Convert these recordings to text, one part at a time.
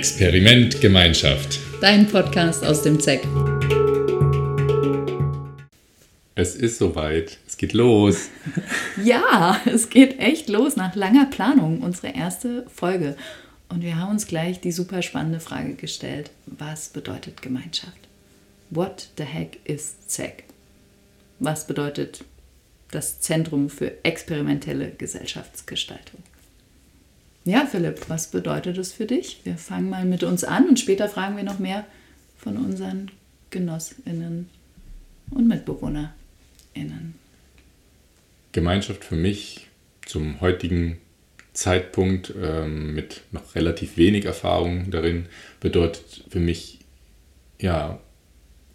Experiment Gemeinschaft. Dein Podcast aus dem ZEC. Es ist soweit. Es geht los. ja, es geht echt los nach langer Planung. Unsere erste Folge. Und wir haben uns gleich die super spannende Frage gestellt. Was bedeutet Gemeinschaft? What the heck is ZEC? Was bedeutet das Zentrum für experimentelle Gesellschaftsgestaltung? Ja, Philipp, was bedeutet es für dich? Wir fangen mal mit uns an und später fragen wir noch mehr von unseren Genossinnen und Mitbewohnerinnen. Gemeinschaft für mich zum heutigen Zeitpunkt ähm, mit noch relativ wenig Erfahrung darin bedeutet für mich ja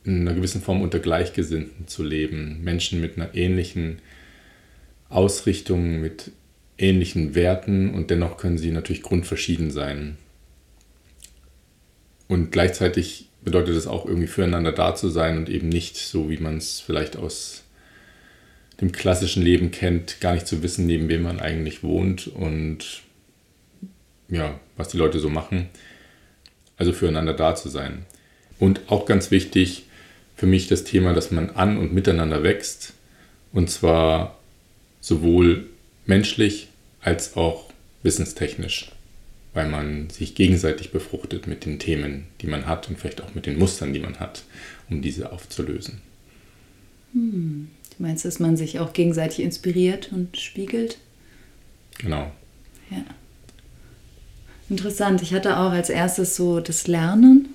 in einer gewissen Form unter Gleichgesinnten zu leben, Menschen mit einer ähnlichen Ausrichtung, mit ähnlichen Werten und dennoch können sie natürlich grundverschieden sein. Und gleichzeitig bedeutet es auch irgendwie füreinander da zu sein und eben nicht so, wie man es vielleicht aus dem klassischen Leben kennt, gar nicht zu wissen, neben wem man eigentlich wohnt und ja, was die Leute so machen. Also füreinander da zu sein. Und auch ganz wichtig für mich das Thema, dass man an und miteinander wächst. Und zwar sowohl menschlich als auch wissenstechnisch, weil man sich gegenseitig befruchtet mit den Themen, die man hat und vielleicht auch mit den Mustern, die man hat, um diese aufzulösen. Hm. Du meinst, dass man sich auch gegenseitig inspiriert und spiegelt? Genau. Ja. Interessant. Ich hatte auch als erstes so das Lernen.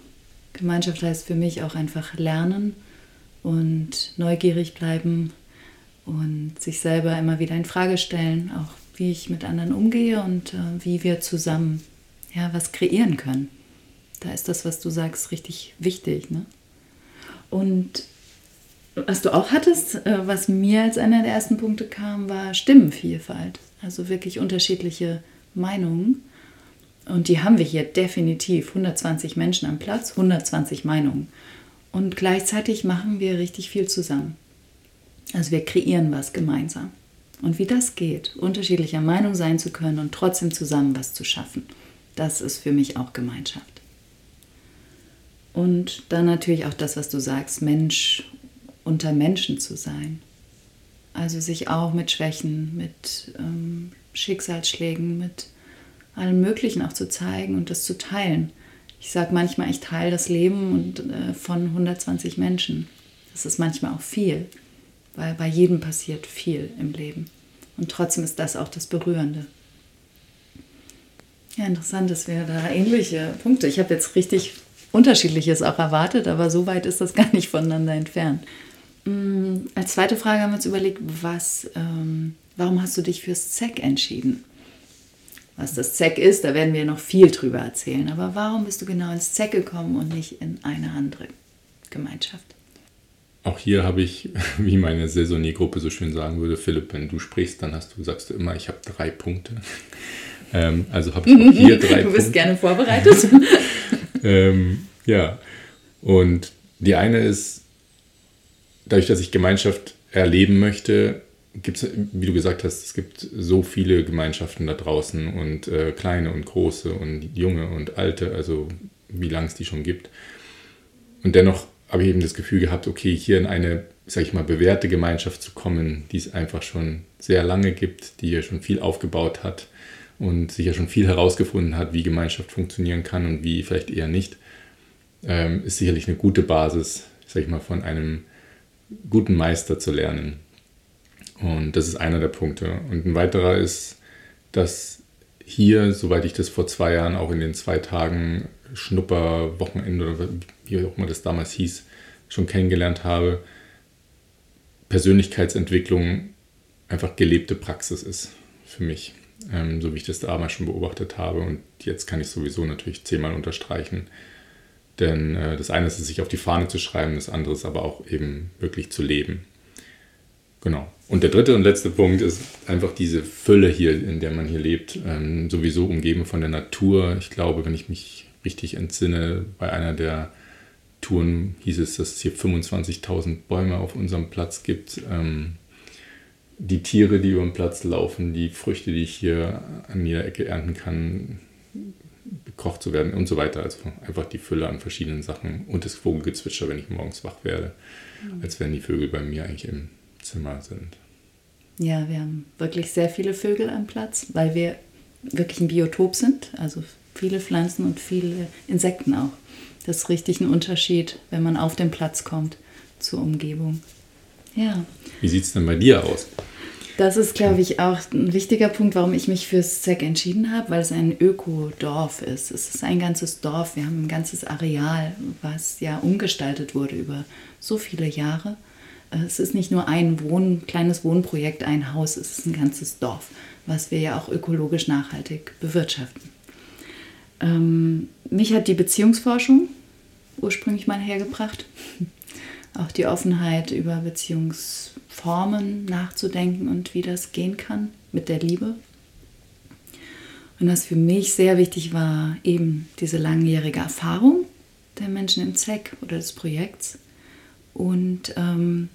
Gemeinschaft heißt für mich auch einfach lernen und neugierig bleiben und sich selber immer wieder in Frage stellen, auch wie ich mit anderen umgehe und äh, wie wir zusammen ja, was kreieren können. Da ist das, was du sagst, richtig wichtig. Ne? Und was du auch hattest, äh, was mir als einer der ersten Punkte kam, war Stimmenvielfalt. Also wirklich unterschiedliche Meinungen. Und die haben wir hier definitiv. 120 Menschen am Platz, 120 Meinungen. Und gleichzeitig machen wir richtig viel zusammen. Also wir kreieren was gemeinsam. Und wie das geht, unterschiedlicher Meinung sein zu können und trotzdem zusammen was zu schaffen, das ist für mich auch Gemeinschaft. Und dann natürlich auch das, was du sagst, Mensch unter Menschen zu sein. Also sich auch mit Schwächen, mit ähm, Schicksalsschlägen, mit allem Möglichen auch zu zeigen und das zu teilen. Ich sage manchmal, ich teile das Leben und, äh, von 120 Menschen. Das ist manchmal auch viel weil bei jedem passiert viel im Leben. Und trotzdem ist das auch das Berührende. Ja, interessant, dass wir da ähnliche Punkte. Ich habe jetzt richtig Unterschiedliches auch erwartet, aber so weit ist das gar nicht voneinander entfernt. Mm, als zweite Frage haben wir uns überlegt, was, ähm, warum hast du dich fürs ZEC entschieden? Was das ZEC ist, da werden wir noch viel drüber erzählen. Aber warum bist du genau ins ZEC gekommen und nicht in eine andere Gemeinschaft? Auch hier habe ich, wie meine Saisonier-Gruppe so schön sagen würde, Philipp, wenn du sprichst, dann hast du, sagst du immer, ich habe drei Punkte. Ähm, also habe ich auch hier drei Punkte. Du bist Punkte. gerne vorbereitet. ähm, ja, und die eine ist, dadurch, dass ich Gemeinschaft erleben möchte, gibt es, wie du gesagt hast, es gibt so viele Gemeinschaften da draußen und äh, kleine und große und junge und alte, also wie lange es die schon gibt. Und dennoch habe ich eben das Gefühl gehabt, okay, hier in eine, sag ich mal, bewährte Gemeinschaft zu kommen, die es einfach schon sehr lange gibt, die ja schon viel aufgebaut hat und sich ja schon viel herausgefunden hat, wie Gemeinschaft funktionieren kann und wie vielleicht eher nicht, ähm, ist sicherlich eine gute Basis, sag ich mal, von einem guten Meister zu lernen. Und das ist einer der Punkte. Und ein weiterer ist, dass hier, soweit ich das vor zwei Jahren auch in den zwei Tagen Schnupperwochenende oder wie auch immer das damals hieß, schon kennengelernt habe, Persönlichkeitsentwicklung einfach gelebte Praxis ist für mich, ähm, so wie ich das damals schon beobachtet habe. Und jetzt kann ich sowieso natürlich zehnmal unterstreichen. Denn äh, das eine ist es, sich auf die Fahne zu schreiben, das andere ist aber auch eben wirklich zu leben. Genau. Und der dritte und letzte Punkt ist einfach diese Fülle hier, in der man hier lebt, ähm, sowieso umgeben von der Natur. Ich glaube, wenn ich mich richtig entsinne, bei einer der Touren hieß es, dass es hier 25.000 Bäume auf unserem Platz gibt. Ähm, die Tiere, die über den Platz laufen, die Früchte, die ich hier an jeder Ecke ernten kann, gekocht zu werden und so weiter. Also einfach die Fülle an verschiedenen Sachen und das Vogelgezwitscher, wenn ich morgens wach werde, mhm. als wenn die Vögel bei mir eigentlich im Zimmer sind. Ja, wir haben wirklich sehr viele Vögel am Platz, weil wir wirklich ein Biotop sind. Also viele Pflanzen und viele Insekten auch. Das ist richtig ein Unterschied, wenn man auf den Platz kommt zur Umgebung. Ja. Wie sieht es denn bei dir aus? Das ist, glaube ich, auch ein wichtiger Punkt, warum ich mich fürs ZEC entschieden habe, weil es ein Ökodorf ist. Es ist ein ganzes Dorf. Wir haben ein ganzes Areal, was ja umgestaltet wurde über so viele Jahre. Es ist nicht nur ein Wohn, kleines Wohnprojekt, ein Haus, es ist ein ganzes Dorf, was wir ja auch ökologisch nachhaltig bewirtschaften. Ähm, mich hat die Beziehungsforschung ursprünglich mal hergebracht. Auch die Offenheit über Beziehungsformen nachzudenken und wie das gehen kann mit der Liebe. Und was für mich sehr wichtig war, eben diese langjährige Erfahrung der Menschen im ZEC oder des Projekts und ähm,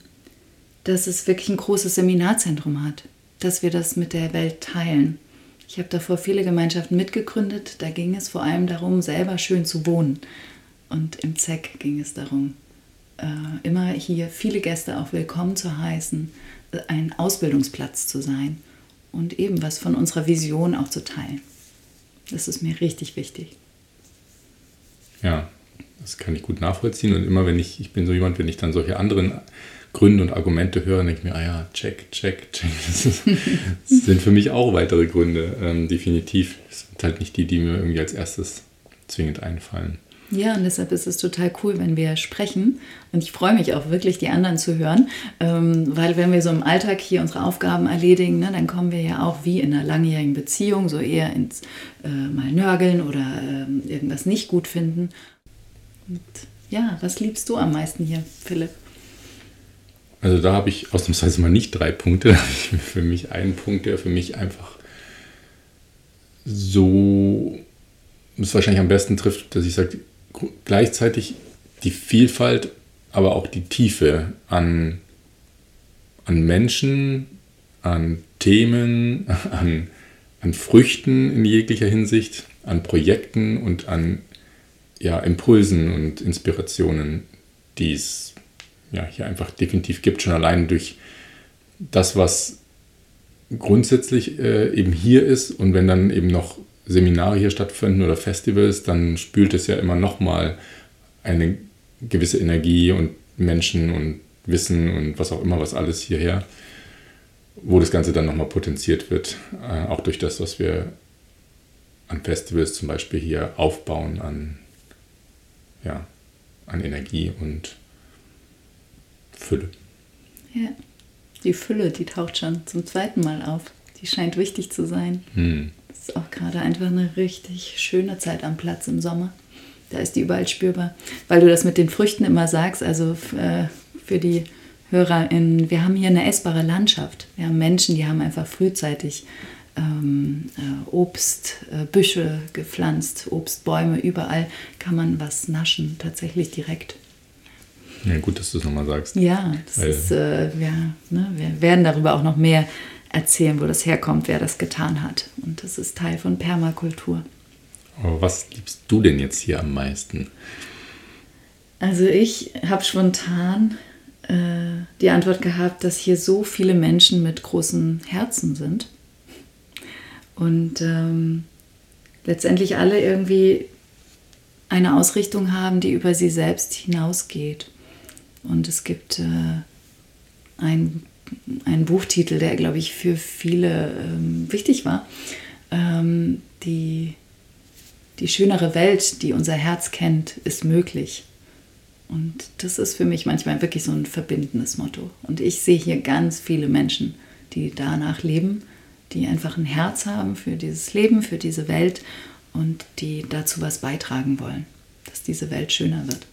dass es wirklich ein großes Seminarzentrum hat, dass wir das mit der Welt teilen. Ich habe davor viele Gemeinschaften mitgegründet, da ging es vor allem darum, selber schön zu wohnen. Und im ZEC ging es darum, äh, immer hier viele Gäste auch willkommen zu heißen, äh, ein Ausbildungsplatz zu sein und eben was von unserer Vision auch zu teilen. Das ist mir richtig wichtig. Ja, das kann ich gut nachvollziehen. Und immer wenn ich, ich bin so jemand, wenn ich dann solche anderen Gründe und Argumente höre, denke ich mir, ah ja, check, check, check. Das, ist, das sind für mich auch weitere Gründe, ähm, definitiv. Das sind halt nicht die, die mir irgendwie als erstes zwingend einfallen. Ja, und deshalb ist es total cool, wenn wir sprechen. Und ich freue mich auch wirklich, die anderen zu hören, ähm, weil wenn wir so im Alltag hier unsere Aufgaben erledigen, ne, dann kommen wir ja auch wie in einer langjährigen Beziehung so eher ins äh, mal nörgeln oder äh, irgendwas nicht gut finden. Und ja, was liebst du am meisten hier, Philipp? Also da habe ich ausnahmsweise mal nicht drei Punkte, da habe ich für mich einen Punkt, der für mich einfach so es wahrscheinlich am besten trifft, dass ich sage, gleichzeitig die Vielfalt, aber auch die Tiefe an, an Menschen, an Themen, an, an Früchten in jeglicher Hinsicht, an Projekten und an ja, Impulsen und Inspirationen, die es ja, hier einfach definitiv gibt, schon allein durch das, was grundsätzlich äh, eben hier ist. Und wenn dann eben noch Seminare hier stattfinden oder Festivals, dann spült es ja immer nochmal eine gewisse Energie und Menschen und Wissen und was auch immer, was alles hierher, wo das Ganze dann nochmal potenziert wird, äh, auch durch das, was wir an Festivals zum Beispiel hier aufbauen, an, ja, an Energie und Fülle. Ja, die Fülle, die taucht schon zum zweiten Mal auf. Die scheint wichtig zu sein. Hm ist auch gerade einfach eine richtig schöne Zeit am Platz im Sommer. Da ist die überall spürbar. Weil du das mit den Früchten immer sagst, also äh, für die HörerInnen, wir haben hier eine essbare Landschaft. Wir haben Menschen, die haben einfach frühzeitig ähm, äh, Obstbüsche äh, gepflanzt, Obstbäume, überall kann man was naschen, tatsächlich direkt. Ja, gut, dass du es nochmal sagst. Ja, das Weil, ist, äh, ja, ne, wir werden darüber auch noch mehr erzählen, wo das herkommt, wer das getan hat. Und das ist Teil von Permakultur. Aber was liebst du denn jetzt hier am meisten? Also ich habe spontan äh, die Antwort gehabt, dass hier so viele Menschen mit großen Herzen sind. Und ähm, letztendlich alle irgendwie eine Ausrichtung haben, die über sie selbst hinausgeht. Und es gibt äh, ein ein Buchtitel, der, glaube ich, für viele ähm, wichtig war. Ähm, die, die schönere Welt, die unser Herz kennt, ist möglich. Und das ist für mich manchmal wirklich so ein verbindendes Motto. Und ich sehe hier ganz viele Menschen, die danach leben, die einfach ein Herz haben für dieses Leben, für diese Welt und die dazu was beitragen wollen, dass diese Welt schöner wird.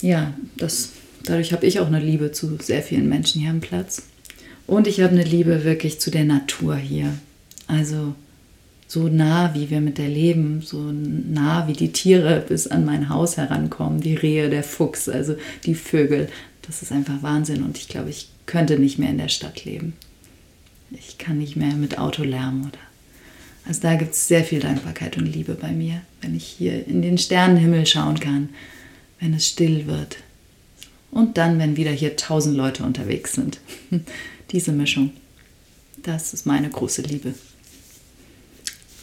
Ja, das Dadurch habe ich auch eine Liebe zu sehr vielen Menschen hier am Platz. Und ich habe eine Liebe wirklich zu der Natur hier. Also so nah, wie wir mit der leben, so nah, wie die Tiere bis an mein Haus herankommen, die Rehe, der Fuchs, also die Vögel. Das ist einfach Wahnsinn und ich glaube, ich könnte nicht mehr in der Stadt leben. Ich kann nicht mehr mit Autolärm oder Also da gibt es sehr viel Dankbarkeit und Liebe bei mir, wenn ich hier in den Sternenhimmel schauen kann, wenn es still wird. Und dann, wenn wieder hier tausend Leute unterwegs sind. Diese Mischung, das ist meine große Liebe.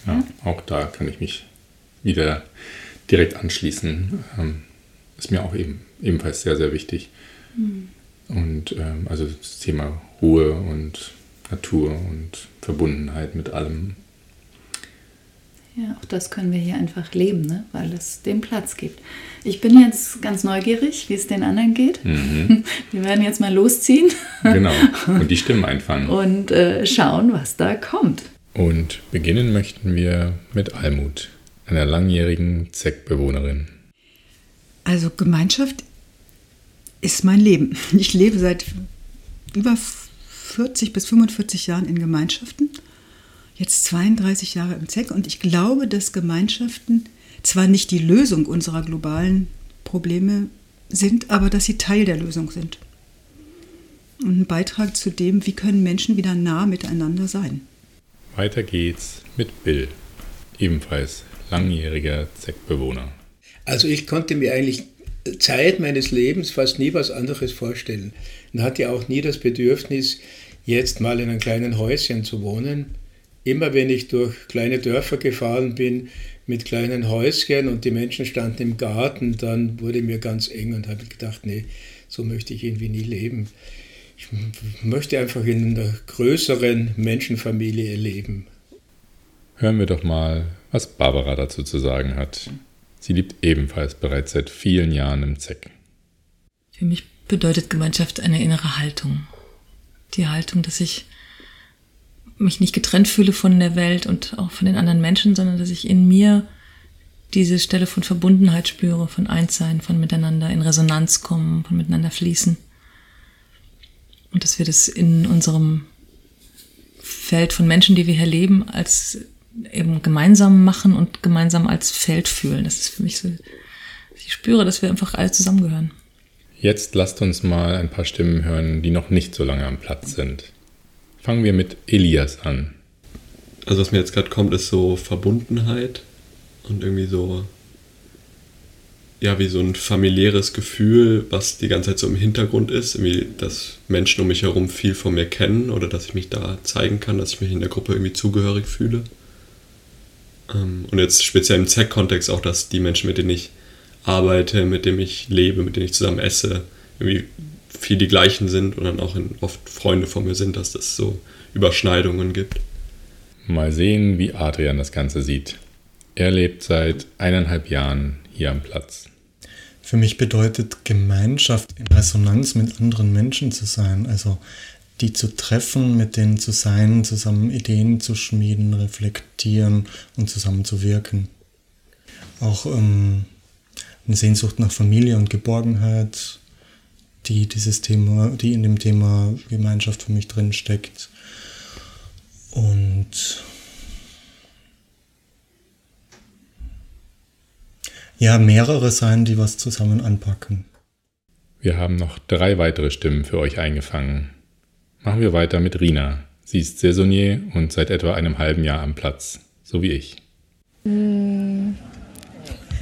Ja, ja? auch da kann ich mich wieder direkt anschließen. Ähm, ist mir auch eben, ebenfalls sehr, sehr wichtig. Mhm. Und ähm, also das Thema Ruhe und Natur und Verbundenheit mit allem. Ja, auch das können wir hier einfach leben, ne? weil es dem Platz gibt. Ich bin jetzt ganz neugierig, wie es den anderen geht. Mhm. Wir werden jetzt mal losziehen. Genau, und die Stimmen einfangen. Und äh, schauen, was da kommt. Und beginnen möchten wir mit Almut, einer langjährigen ZEC-Bewohnerin. Also Gemeinschaft ist mein Leben. Ich lebe seit über 40 bis 45 Jahren in Gemeinschaften, jetzt 32 Jahre im ZEC und ich glaube, dass Gemeinschaften zwar nicht die Lösung unserer globalen Probleme sind, aber dass sie Teil der Lösung sind. Und ein Beitrag zu dem, wie können Menschen wieder nah miteinander sein. Weiter geht's mit Bill, ebenfalls langjähriger ZEC-Bewohner. Also ich konnte mir eigentlich Zeit meines Lebens fast nie was anderes vorstellen und hatte auch nie das Bedürfnis, jetzt mal in einem kleinen Häuschen zu wohnen. Immer wenn ich durch kleine Dörfer gefahren bin mit kleinen Häuschen und die Menschen standen im Garten, dann wurde mir ganz eng und habe gedacht, nee, so möchte ich irgendwie nie leben. Ich möchte einfach in einer größeren Menschenfamilie leben. Hören wir doch mal, was Barbara dazu zu sagen hat. Sie lebt ebenfalls bereits seit vielen Jahren im ZEC. Für mich bedeutet Gemeinschaft eine innere Haltung. Die Haltung, dass ich mich nicht getrennt fühle von der Welt und auch von den anderen Menschen, sondern dass ich in mir diese Stelle von Verbundenheit spüre, von Einssein, von miteinander in Resonanz kommen, von miteinander fließen. Und dass wir das in unserem Feld von Menschen, die wir hier leben, als eben gemeinsam machen und gemeinsam als Feld fühlen. Das ist für mich so, ich spüre, dass wir einfach alle zusammengehören. Jetzt lasst uns mal ein paar Stimmen hören, die noch nicht so lange am Platz sind. Fangen wir mit Elias an. Also was mir jetzt gerade kommt, ist so Verbundenheit und irgendwie so, ja, wie so ein familiäres Gefühl, was die ganze Zeit so im Hintergrund ist, irgendwie, dass Menschen um mich herum viel von mir kennen oder dass ich mich da zeigen kann, dass ich mich in der Gruppe irgendwie zugehörig fühle. Ähm, und jetzt speziell im ZEC-Kontext auch, dass die Menschen, mit denen ich arbeite, mit denen ich lebe, mit denen ich zusammen esse, irgendwie viel die gleichen sind und dann auch oft Freunde von mir sind, dass das so Überschneidungen gibt. Mal sehen, wie Adrian das Ganze sieht. Er lebt seit eineinhalb Jahren hier am Platz. Für mich bedeutet Gemeinschaft in Resonanz mit anderen Menschen zu sein. Also die zu treffen, mit denen zu sein, zusammen Ideen zu schmieden, reflektieren und zusammen zu wirken. Auch ähm, eine Sehnsucht nach Familie und Geborgenheit, die dieses Thema, die in dem Thema Gemeinschaft für mich drin steckt. Und ja, mehrere sein, die was zusammen anpacken. Wir haben noch drei weitere Stimmen für euch eingefangen. Machen wir weiter mit Rina. Sie ist Saisonier und seit etwa einem halben Jahr am Platz, so wie ich. Hm.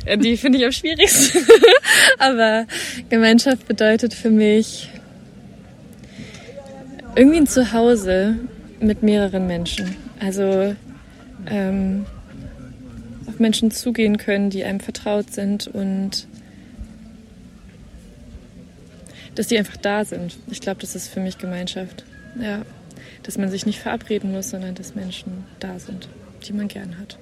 Die finde ich am schwierigsten. Aber Gemeinschaft bedeutet für mich irgendwie ein Zuhause mit mehreren Menschen. Also ähm, auf Menschen zugehen können, die einem vertraut sind und dass die einfach da sind. Ich glaube, das ist für mich Gemeinschaft. Ja, dass man sich nicht verabreden muss, sondern dass Menschen da sind, die man gern hat.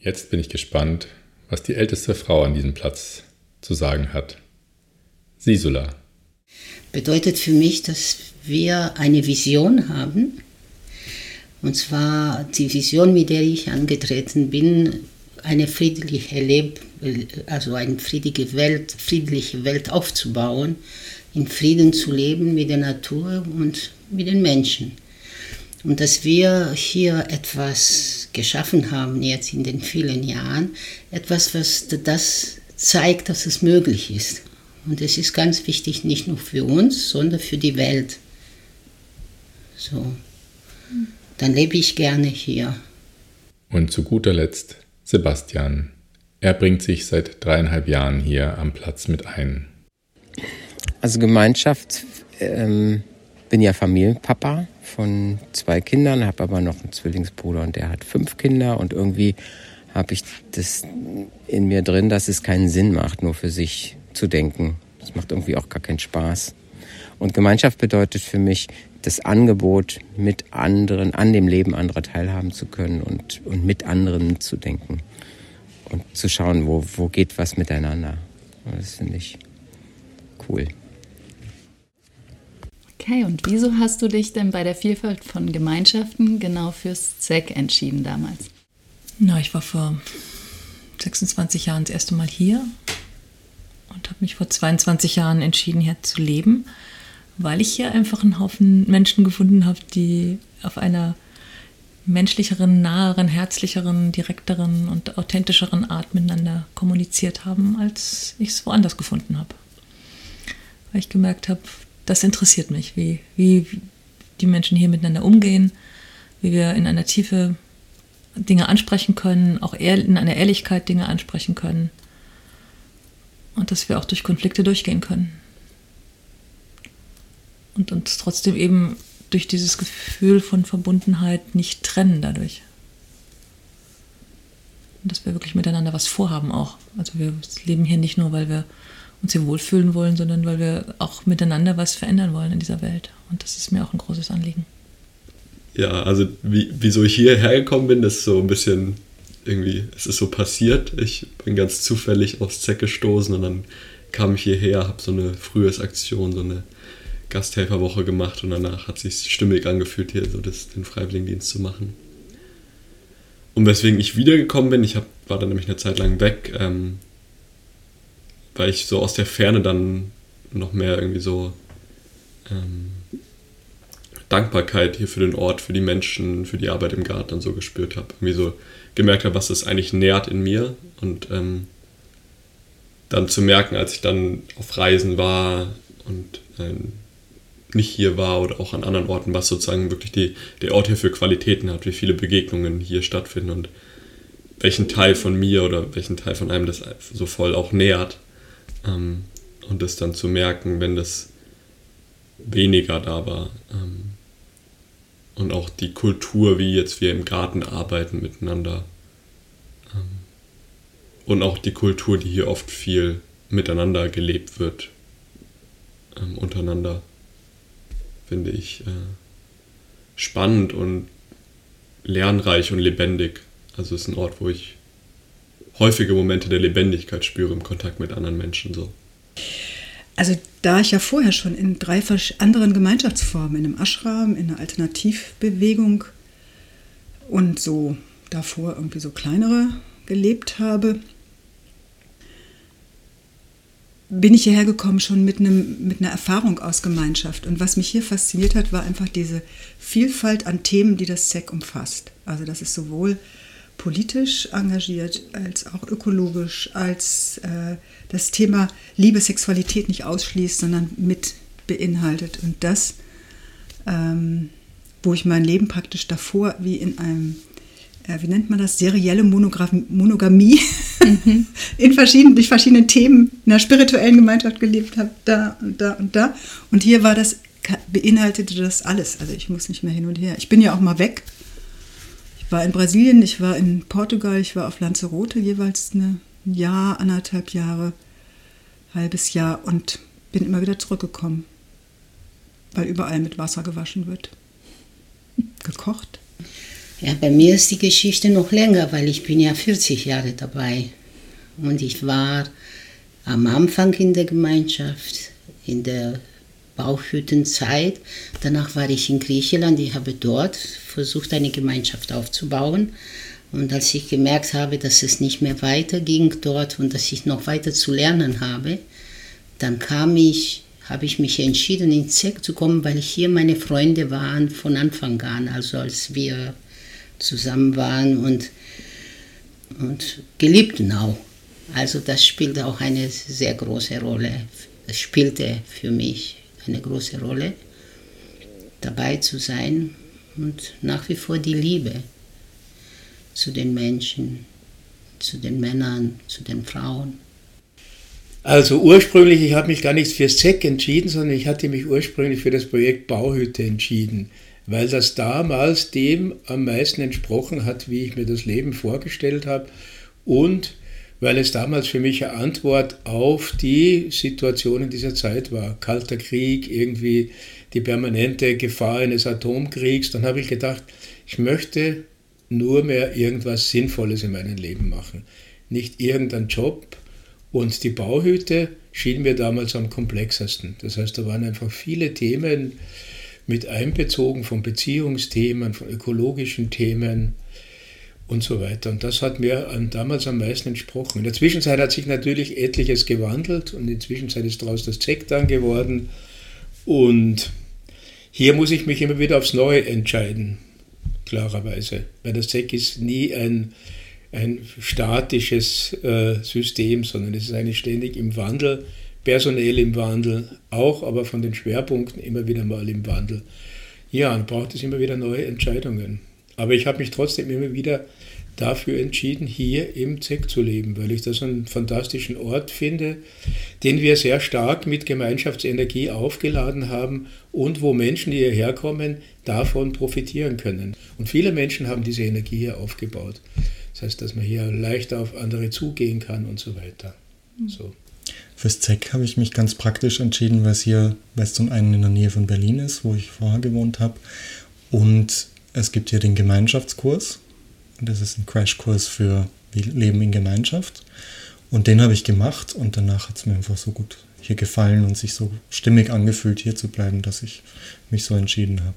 Jetzt bin ich gespannt, was die älteste Frau an diesem Platz zu sagen hat. Sisula. Bedeutet für mich, dass wir eine Vision haben. Und zwar die Vision, mit der ich angetreten bin, eine friedliche Leb also eine friedliche Welt, friedliche Welt aufzubauen, in Frieden zu leben mit der Natur und mit den Menschen. Und dass wir hier etwas geschaffen haben jetzt in den vielen Jahren, etwas, was das zeigt, dass es möglich ist. Und es ist ganz wichtig, nicht nur für uns, sondern für die Welt. So. Dann lebe ich gerne hier. Und zu guter Letzt Sebastian. Er bringt sich seit dreieinhalb Jahren hier am Platz mit ein. Also Gemeinschaft, ähm, bin ja Familienpapa von zwei Kindern, habe aber noch einen Zwillingsbruder und der hat fünf Kinder und irgendwie habe ich das in mir drin, dass es keinen Sinn macht, nur für sich zu denken. Das macht irgendwie auch gar keinen Spaß. Und Gemeinschaft bedeutet für mich das Angebot, mit anderen, an dem Leben anderer teilhaben zu können und, und mit anderen zu denken und zu schauen, wo, wo geht was miteinander. Das finde ich cool. Okay, und wieso hast du dich denn bei der Vielfalt von Gemeinschaften genau fürs ZEC entschieden damals? Na, ich war vor 26 Jahren das erste Mal hier und habe mich vor 22 Jahren entschieden, hier zu leben, weil ich hier einfach einen Haufen Menschen gefunden habe, die auf einer menschlicheren, naheren, herzlicheren, direkteren und authentischeren Art miteinander kommuniziert haben, als ich es woanders gefunden habe. Weil ich gemerkt habe, das interessiert mich, wie, wie die Menschen hier miteinander umgehen, wie wir in einer Tiefe Dinge ansprechen können, auch in einer Ehrlichkeit Dinge ansprechen können und dass wir auch durch Konflikte durchgehen können. Und uns trotzdem eben durch dieses Gefühl von Verbundenheit nicht trennen dadurch. Und dass wir wirklich miteinander was vorhaben auch. Also wir leben hier nicht nur, weil wir uns hier wohlfühlen wollen, sondern weil wir auch miteinander was verändern wollen in dieser Welt. Und das ist mir auch ein großes Anliegen. Ja, also wie, wieso ich hierher gekommen bin, ist so ein bisschen irgendwie, es ist so passiert. Ich bin ganz zufällig aufs Zeck gestoßen und dann kam ich hierher, habe so eine Frühjahrsaktion, so eine Gasthelferwoche gemacht und danach hat sich stimmig angefühlt, hier so das, den Freiwilligendienst zu machen. Und weswegen ich wiedergekommen bin, ich hab, war dann nämlich eine Zeit lang weg, ähm, weil ich so aus der Ferne dann noch mehr irgendwie so ähm, Dankbarkeit hier für den Ort, für die Menschen, für die Arbeit im Garten und so gespürt habe. Irgendwie so gemerkt habe, was das eigentlich nährt in mir und ähm, dann zu merken, als ich dann auf Reisen war und ähm, nicht hier war oder auch an anderen Orten, was sozusagen wirklich die, der Ort hier für Qualitäten hat, wie viele Begegnungen hier stattfinden und welchen Teil von mir oder welchen Teil von einem das so voll auch nährt. Ähm, und das dann zu merken, wenn das weniger da war. Ähm, und auch die Kultur, wie jetzt wir im Garten arbeiten miteinander. Ähm, und auch die Kultur, die hier oft viel miteinander gelebt wird, ähm, untereinander, finde ich äh, spannend und lernreich und lebendig. Also es ist ein Ort, wo ich häufige Momente der Lebendigkeit spüre im Kontakt mit anderen Menschen so. Also da ich ja vorher schon in drei anderen Gemeinschaftsformen, in einem Ashram, in einer Alternativbewegung und so davor irgendwie so kleinere gelebt habe, bin ich hierher gekommen schon mit, einem, mit einer Erfahrung aus Gemeinschaft. Und was mich hier fasziniert hat, war einfach diese Vielfalt an Themen, die das ZEC umfasst. Also das ist sowohl politisch engagiert, als auch ökologisch, als äh, das Thema Liebe, Sexualität nicht ausschließt, sondern mit beinhaltet. Und das, ähm, wo ich mein Leben praktisch davor wie in einem, äh, wie nennt man das, serielle Monogamie mhm. in verschiedenen, durch verschiedene Themen in einer spirituellen Gemeinschaft gelebt habe, da und da und da. Und hier war das, beinhaltete das alles. Also ich muss nicht mehr hin und her. Ich bin ja auch mal weg war in Brasilien, ich war in Portugal, ich war auf Lanzarote jeweils ein Jahr, anderthalb Jahre, halbes Jahr und bin immer wieder zurückgekommen, weil überall mit Wasser gewaschen wird. Gekocht. Ja, bei mir ist die Geschichte noch länger, weil ich bin ja 40 Jahre dabei. Und ich war am Anfang in der Gemeinschaft, in der Bauchhüttenzeit. Danach war ich in Griechenland. Ich habe dort versucht, eine Gemeinschaft aufzubauen. Und als ich gemerkt habe, dass es nicht mehr weiterging dort und dass ich noch weiter zu lernen habe, dann kam ich, habe ich mich entschieden, in ZEC zu kommen, weil hier meine Freunde waren von Anfang an, also als wir zusammen waren und, und geliebten auch. Also das spielte auch eine sehr große Rolle. Es spielte für mich eine große Rolle, dabei zu sein und nach wie vor die Liebe zu den Menschen, zu den Männern, zu den Frauen? Also ursprünglich, ich habe mich gar nicht für SEC entschieden, sondern ich hatte mich ursprünglich für das Projekt Bauhütte entschieden, weil das damals dem am meisten entsprochen hat, wie ich mir das Leben vorgestellt habe und weil es damals für mich eine Antwort auf die Situation in dieser Zeit war. Kalter Krieg, irgendwie die permanente Gefahr eines Atomkriegs. Dann habe ich gedacht, ich möchte nur mehr irgendwas Sinnvolles in meinem Leben machen. Nicht irgendeinen Job. Und die Bauhütte schien mir damals am komplexesten. Das heißt, da waren einfach viele Themen mit einbezogen, von Beziehungsthemen, von ökologischen Themen und so weiter. Und das hat mir damals am meisten entsprochen. In der Zwischenzeit hat sich natürlich etliches gewandelt und in der Zwischenzeit ist daraus das ZEC dann geworden. Und hier muss ich mich immer wieder aufs Neue entscheiden, klarerweise. Weil das ZEC ist nie ein, ein statisches äh, System, sondern es ist eigentlich ständig im Wandel, personell im Wandel auch, aber von den Schwerpunkten immer wieder mal im Wandel. Ja, dann braucht es immer wieder neue Entscheidungen. Aber ich habe mich trotzdem immer wieder dafür entschieden, hier im ZEC zu leben, weil ich das einen fantastischen Ort finde, den wir sehr stark mit Gemeinschaftsenergie aufgeladen haben und wo Menschen, die hierher kommen, davon profitieren können. Und viele Menschen haben diese Energie hier aufgebaut. Das heißt, dass man hier leichter auf andere zugehen kann und so weiter. Mhm. So. Fürs ZEC habe ich mich ganz praktisch entschieden, weil es hier, weil es zum einen in der Nähe von Berlin ist, wo ich vorher gewohnt habe, und es gibt hier den Gemeinschaftskurs. Das ist ein Crashkurs für Leben in Gemeinschaft. Und den habe ich gemacht und danach hat es mir einfach so gut hier gefallen und sich so stimmig angefühlt, hier zu bleiben, dass ich mich so entschieden habe.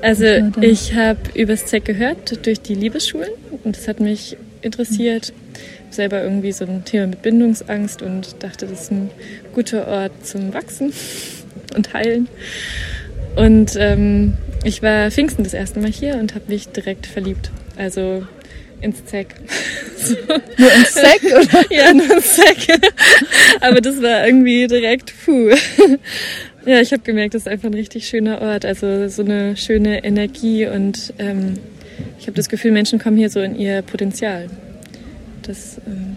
Also ich habe übers ZEC gehört durch die Liebesschulen und das hat mich interessiert. Selber irgendwie so ein Thema mit Bindungsangst und dachte, das ist ein guter Ort zum Wachsen und Heilen. Und ähm, ich war Pfingsten das erste Mal hier und habe mich direkt verliebt. Also ins Zeck. So. Nur ins Zeck, oder? ja, nur ins Zeck. Aber das war irgendwie direkt, puh. Ja, ich habe gemerkt, das ist einfach ein richtig schöner Ort. Also so eine schöne Energie und ähm, ich habe das Gefühl, Menschen kommen hier so in ihr Potenzial. Das ähm,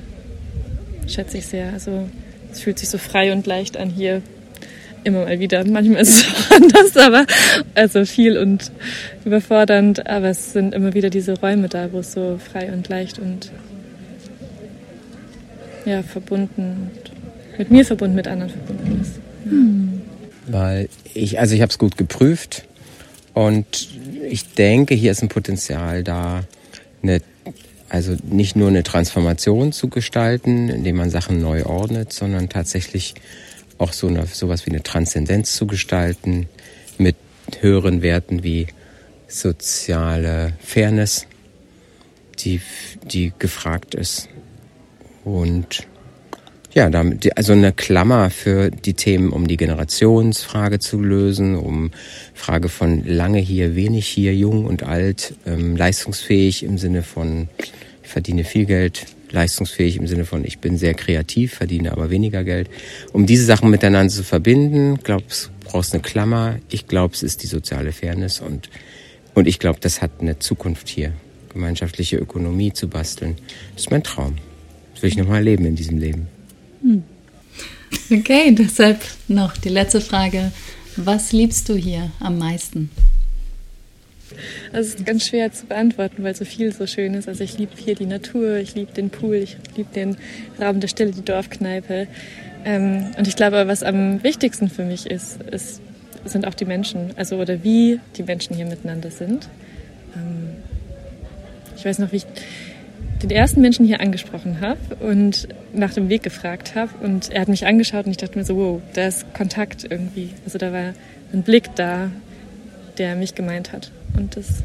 schätze ich sehr. Also es fühlt sich so frei und leicht an hier immer mal wieder. Manchmal ist es anders, aber also viel und überfordernd. Aber es sind immer wieder diese Räume da, wo es so frei und leicht und ja, verbunden, mit mir verbunden, mit anderen verbunden ist. Hm. Weil ich, also ich habe es gut geprüft und ich denke, hier ist ein Potenzial da, eine, also nicht nur eine Transformation zu gestalten, indem man Sachen neu ordnet, sondern tatsächlich auch so eine, sowas wie eine Transzendenz zu gestalten mit höheren Werten wie soziale Fairness, die, die gefragt ist. Und ja, damit, also eine Klammer für die Themen, um die Generationsfrage zu lösen, um Frage von lange hier, wenig hier, jung und alt, ähm, leistungsfähig im Sinne von ich verdiene viel Geld, leistungsfähig im Sinne von, ich bin sehr kreativ, verdiene aber weniger Geld. Um diese Sachen miteinander zu verbinden, glaubst brauchst eine Klammer. Ich glaube, es ist die soziale Fairness und, und ich glaube, das hat eine Zukunft hier. Gemeinschaftliche Ökonomie zu basteln. Das ist mein Traum. Das will ich nochmal erleben in diesem Leben. Okay, deshalb noch die letzte Frage. Was liebst du hier am meisten? Also es ist ganz schwer zu beantworten, weil so viel so schön ist. Also ich liebe hier die Natur, ich liebe den Pool, ich liebe den Raum der Stille, die Dorfkneipe. Ähm, und ich glaube, was am wichtigsten für mich ist, ist sind auch die Menschen, also oder wie die Menschen hier miteinander sind. Ähm, ich weiß noch, wie ich den ersten Menschen hier angesprochen habe und nach dem Weg gefragt habe und er hat mich angeschaut und ich dachte mir so, wow, da ist Kontakt irgendwie. Also da war ein Blick da, der mich gemeint hat. Und das,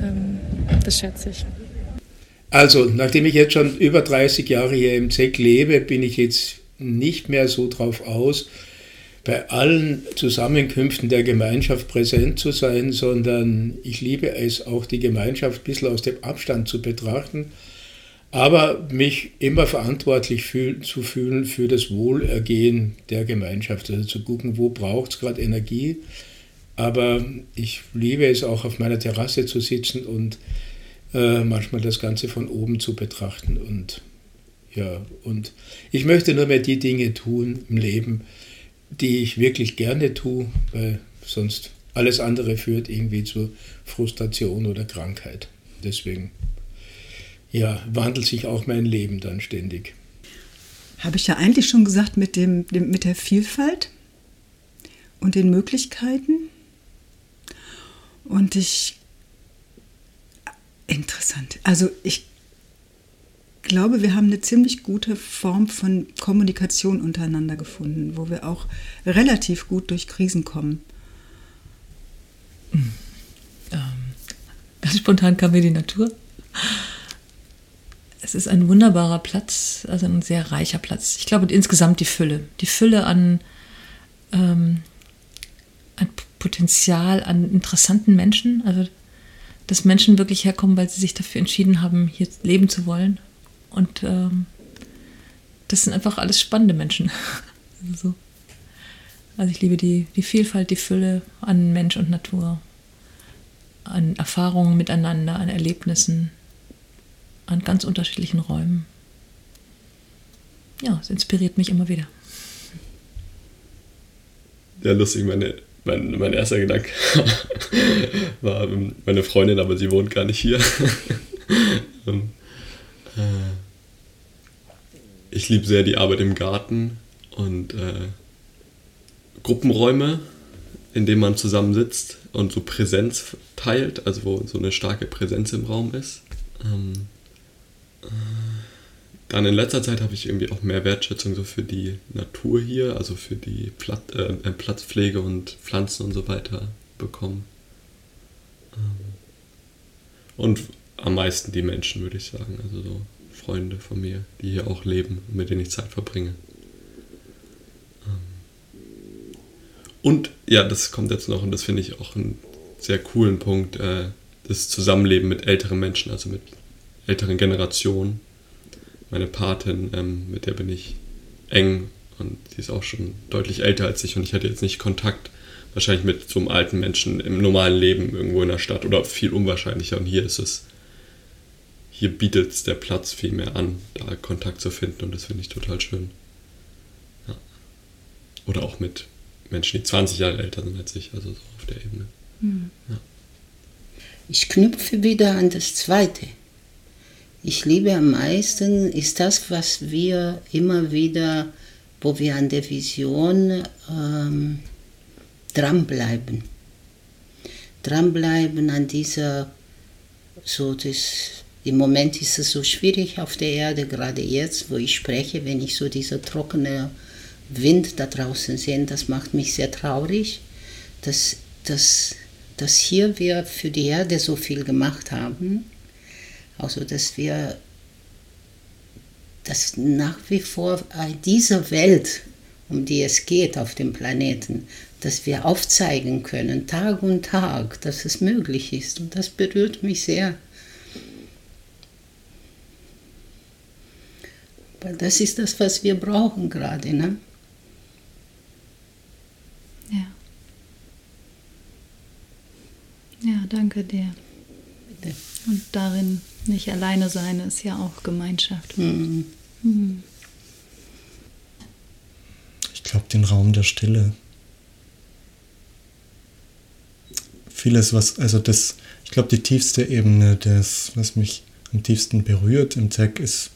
ähm, das schätze ich. Also, nachdem ich jetzt schon über 30 Jahre hier im ZEC lebe, bin ich jetzt nicht mehr so drauf aus, bei allen Zusammenkünften der Gemeinschaft präsent zu sein, sondern ich liebe es auch, die Gemeinschaft ein bisschen aus dem Abstand zu betrachten, aber mich immer verantwortlich fühl zu fühlen für das Wohlergehen der Gemeinschaft. Also zu gucken, wo braucht es gerade Energie, aber ich liebe es auch auf meiner Terrasse zu sitzen und äh, manchmal das Ganze von oben zu betrachten. Und ja, und ich möchte nur mehr die Dinge tun im Leben, die ich wirklich gerne tue, weil sonst alles andere führt irgendwie zu Frustration oder Krankheit. Deswegen, ja, wandelt sich auch mein Leben dann ständig. Habe ich ja eigentlich schon gesagt mit, dem, mit der Vielfalt und den Möglichkeiten. Und ich, interessant, also ich glaube, wir haben eine ziemlich gute Form von Kommunikation untereinander gefunden, wo wir auch relativ gut durch Krisen kommen. Ähm, ganz spontan kam mir die Natur. Es ist ein wunderbarer Platz, also ein sehr reicher Platz. Ich glaube insgesamt die Fülle. Die Fülle an, ähm, an Potenzial, an interessanten Menschen. Also dass Menschen wirklich herkommen, weil sie sich dafür entschieden haben, hier leben zu wollen. Und ähm, das sind einfach alles spannende Menschen. also, also ich liebe die, die Vielfalt, die Fülle an Mensch und Natur, an Erfahrungen miteinander, an Erlebnissen, an ganz unterschiedlichen Räumen. Ja, es inspiriert mich immer wieder. Ja, lustig, meine, mein, mein erster Gedanke war ähm, meine Freundin, aber sie wohnt gar nicht hier. Ähm, äh, ich liebe sehr die Arbeit im Garten und äh, Gruppenräume, in denen man zusammensitzt und so Präsenz teilt, also wo so eine starke Präsenz im Raum ist. Ähm, äh, dann in letzter Zeit habe ich irgendwie auch mehr Wertschätzung so für die Natur hier, also für die Platt, äh, äh Platzpflege und Pflanzen und so weiter bekommen. Ähm, und am meisten die Menschen, würde ich sagen. Also so Freunde von mir, die hier auch leben und mit denen ich Zeit verbringe. Ähm, und ja, das kommt jetzt noch und das finde ich auch einen sehr coolen Punkt, äh, das Zusammenleben mit älteren Menschen, also mit älteren Generationen. Meine Patin, ähm, mit der bin ich eng und sie ist auch schon deutlich älter als ich und ich hatte jetzt nicht Kontakt wahrscheinlich mit so einem alten Menschen im normalen Leben irgendwo in der Stadt oder viel unwahrscheinlicher und hier ist es hier bietet es der Platz viel mehr an, da Kontakt zu finden und das finde ich total schön. Ja. Oder auch mit Menschen, die 20 Jahre älter sind als ich, also so auf der Ebene. Mhm. Ja. Ich knüpfe wieder an das Zweite. Ich liebe am meisten, ist das, was wir immer wieder, wo wir an der Vision ähm, dranbleiben. Dranbleiben an dieser, so das im Moment ist es so schwierig auf der Erde, gerade jetzt, wo ich spreche, wenn ich so dieser trockene Wind da draußen sehe, das macht mich sehr traurig, dass, dass, dass hier wir für die Erde so viel gemacht haben, also dass wir dass nach wie vor dieser Welt, um die es geht auf dem Planeten, dass wir aufzeigen können, Tag und Tag, dass es möglich ist. Und das berührt mich sehr. Weil das ist das, was wir brauchen gerade. Ne? Ja. Ja, danke dir. Bitte. Und darin nicht alleine sein ist ja auch Gemeinschaft. Mhm. Mhm. Ich glaube, den Raum der Stille. Vieles, was, also das, ich glaube, die tiefste Ebene, das, was mich am tiefsten berührt im Tech, ist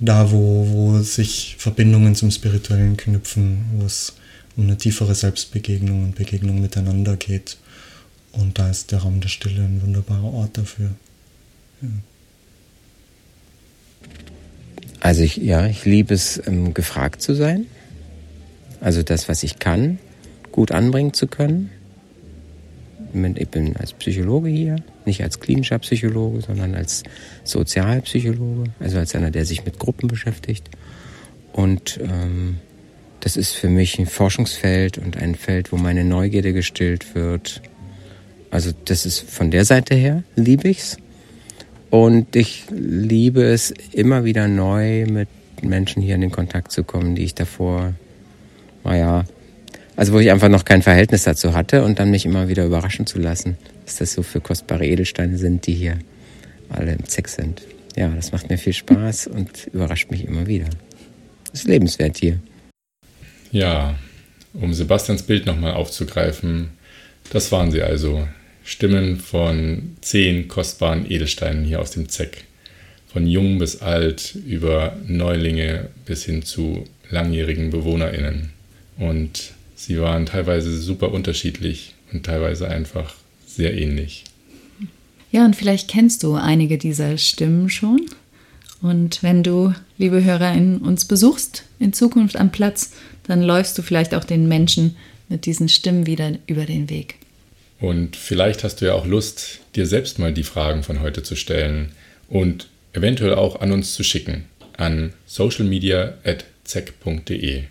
da, wo, wo sich Verbindungen zum Spirituellen knüpfen, wo es um eine tiefere Selbstbegegnung und Begegnung miteinander geht. Und da ist der Raum der Stille ein wunderbarer Ort dafür. Also ich, ja, ich liebe es, ähm, gefragt zu sein. Also das, was ich kann, gut anbringen zu können. Ich bin als Psychologe hier, nicht als klinischer Psychologe, sondern als Sozialpsychologe, also als einer, der sich mit Gruppen beschäftigt. Und ähm, das ist für mich ein Forschungsfeld und ein Feld, wo meine Neugierde gestillt wird. Also das ist von der Seite her, liebe ich's. Und ich liebe es immer wieder neu mit Menschen hier in den Kontakt zu kommen, die ich davor, naja, also wo ich einfach noch kein Verhältnis dazu hatte und dann mich immer wieder überraschen zu lassen, was das so für kostbare Edelsteine sind, die hier alle im Zeck sind. Ja, das macht mir viel Spaß und überrascht mich immer wieder. Ist lebenswert hier. Ja, um Sebastians Bild nochmal aufzugreifen, das waren sie also. Stimmen von zehn kostbaren Edelsteinen hier aus dem Zeck. Von jung bis alt, über Neulinge bis hin zu langjährigen BewohnerInnen. Und sie waren teilweise super unterschiedlich und teilweise einfach sehr ähnlich. Ja, und vielleicht kennst du einige dieser Stimmen schon. Und wenn du, liebe HörerInnen, uns besuchst in Zukunft am Platz, dann läufst du vielleicht auch den Menschen mit diesen Stimmen wieder über den Weg. Und vielleicht hast du ja auch Lust, dir selbst mal die Fragen von heute zu stellen und eventuell auch an uns zu schicken an socialmedia.zeck.de.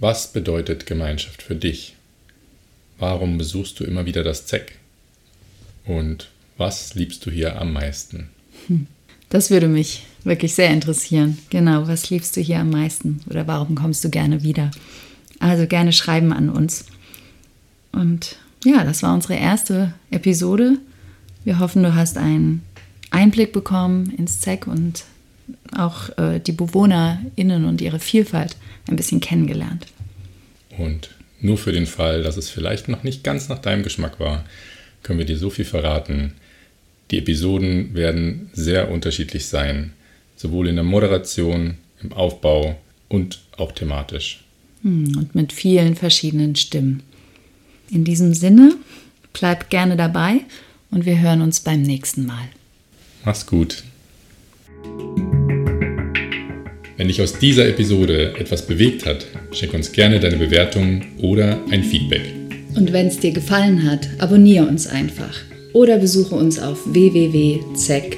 Was bedeutet Gemeinschaft für dich? Warum besuchst du immer wieder das Zeck? Und was liebst du hier am meisten? Hm. Das würde mich wirklich sehr interessieren. Genau, was liebst du hier am meisten oder warum kommst du gerne wieder? Also gerne schreiben an uns. Und ja, das war unsere erste Episode. Wir hoffen, du hast einen Einblick bekommen ins ZEC und auch äh, die BewohnerInnen und ihre Vielfalt ein bisschen kennengelernt. Und nur für den Fall, dass es vielleicht noch nicht ganz nach deinem Geschmack war, können wir dir so viel verraten. Die Episoden werden sehr unterschiedlich sein, sowohl in der Moderation, im Aufbau und auch thematisch. Hm, und mit vielen verschiedenen Stimmen. In diesem Sinne, bleib gerne dabei und wir hören uns beim nächsten Mal. Mach's gut. Wenn dich aus dieser Episode etwas bewegt hat, schick uns gerne deine Bewertung oder ein Feedback. Und wenn es dir gefallen hat, abonniere uns einfach oder besuche uns auf www.zeck.de.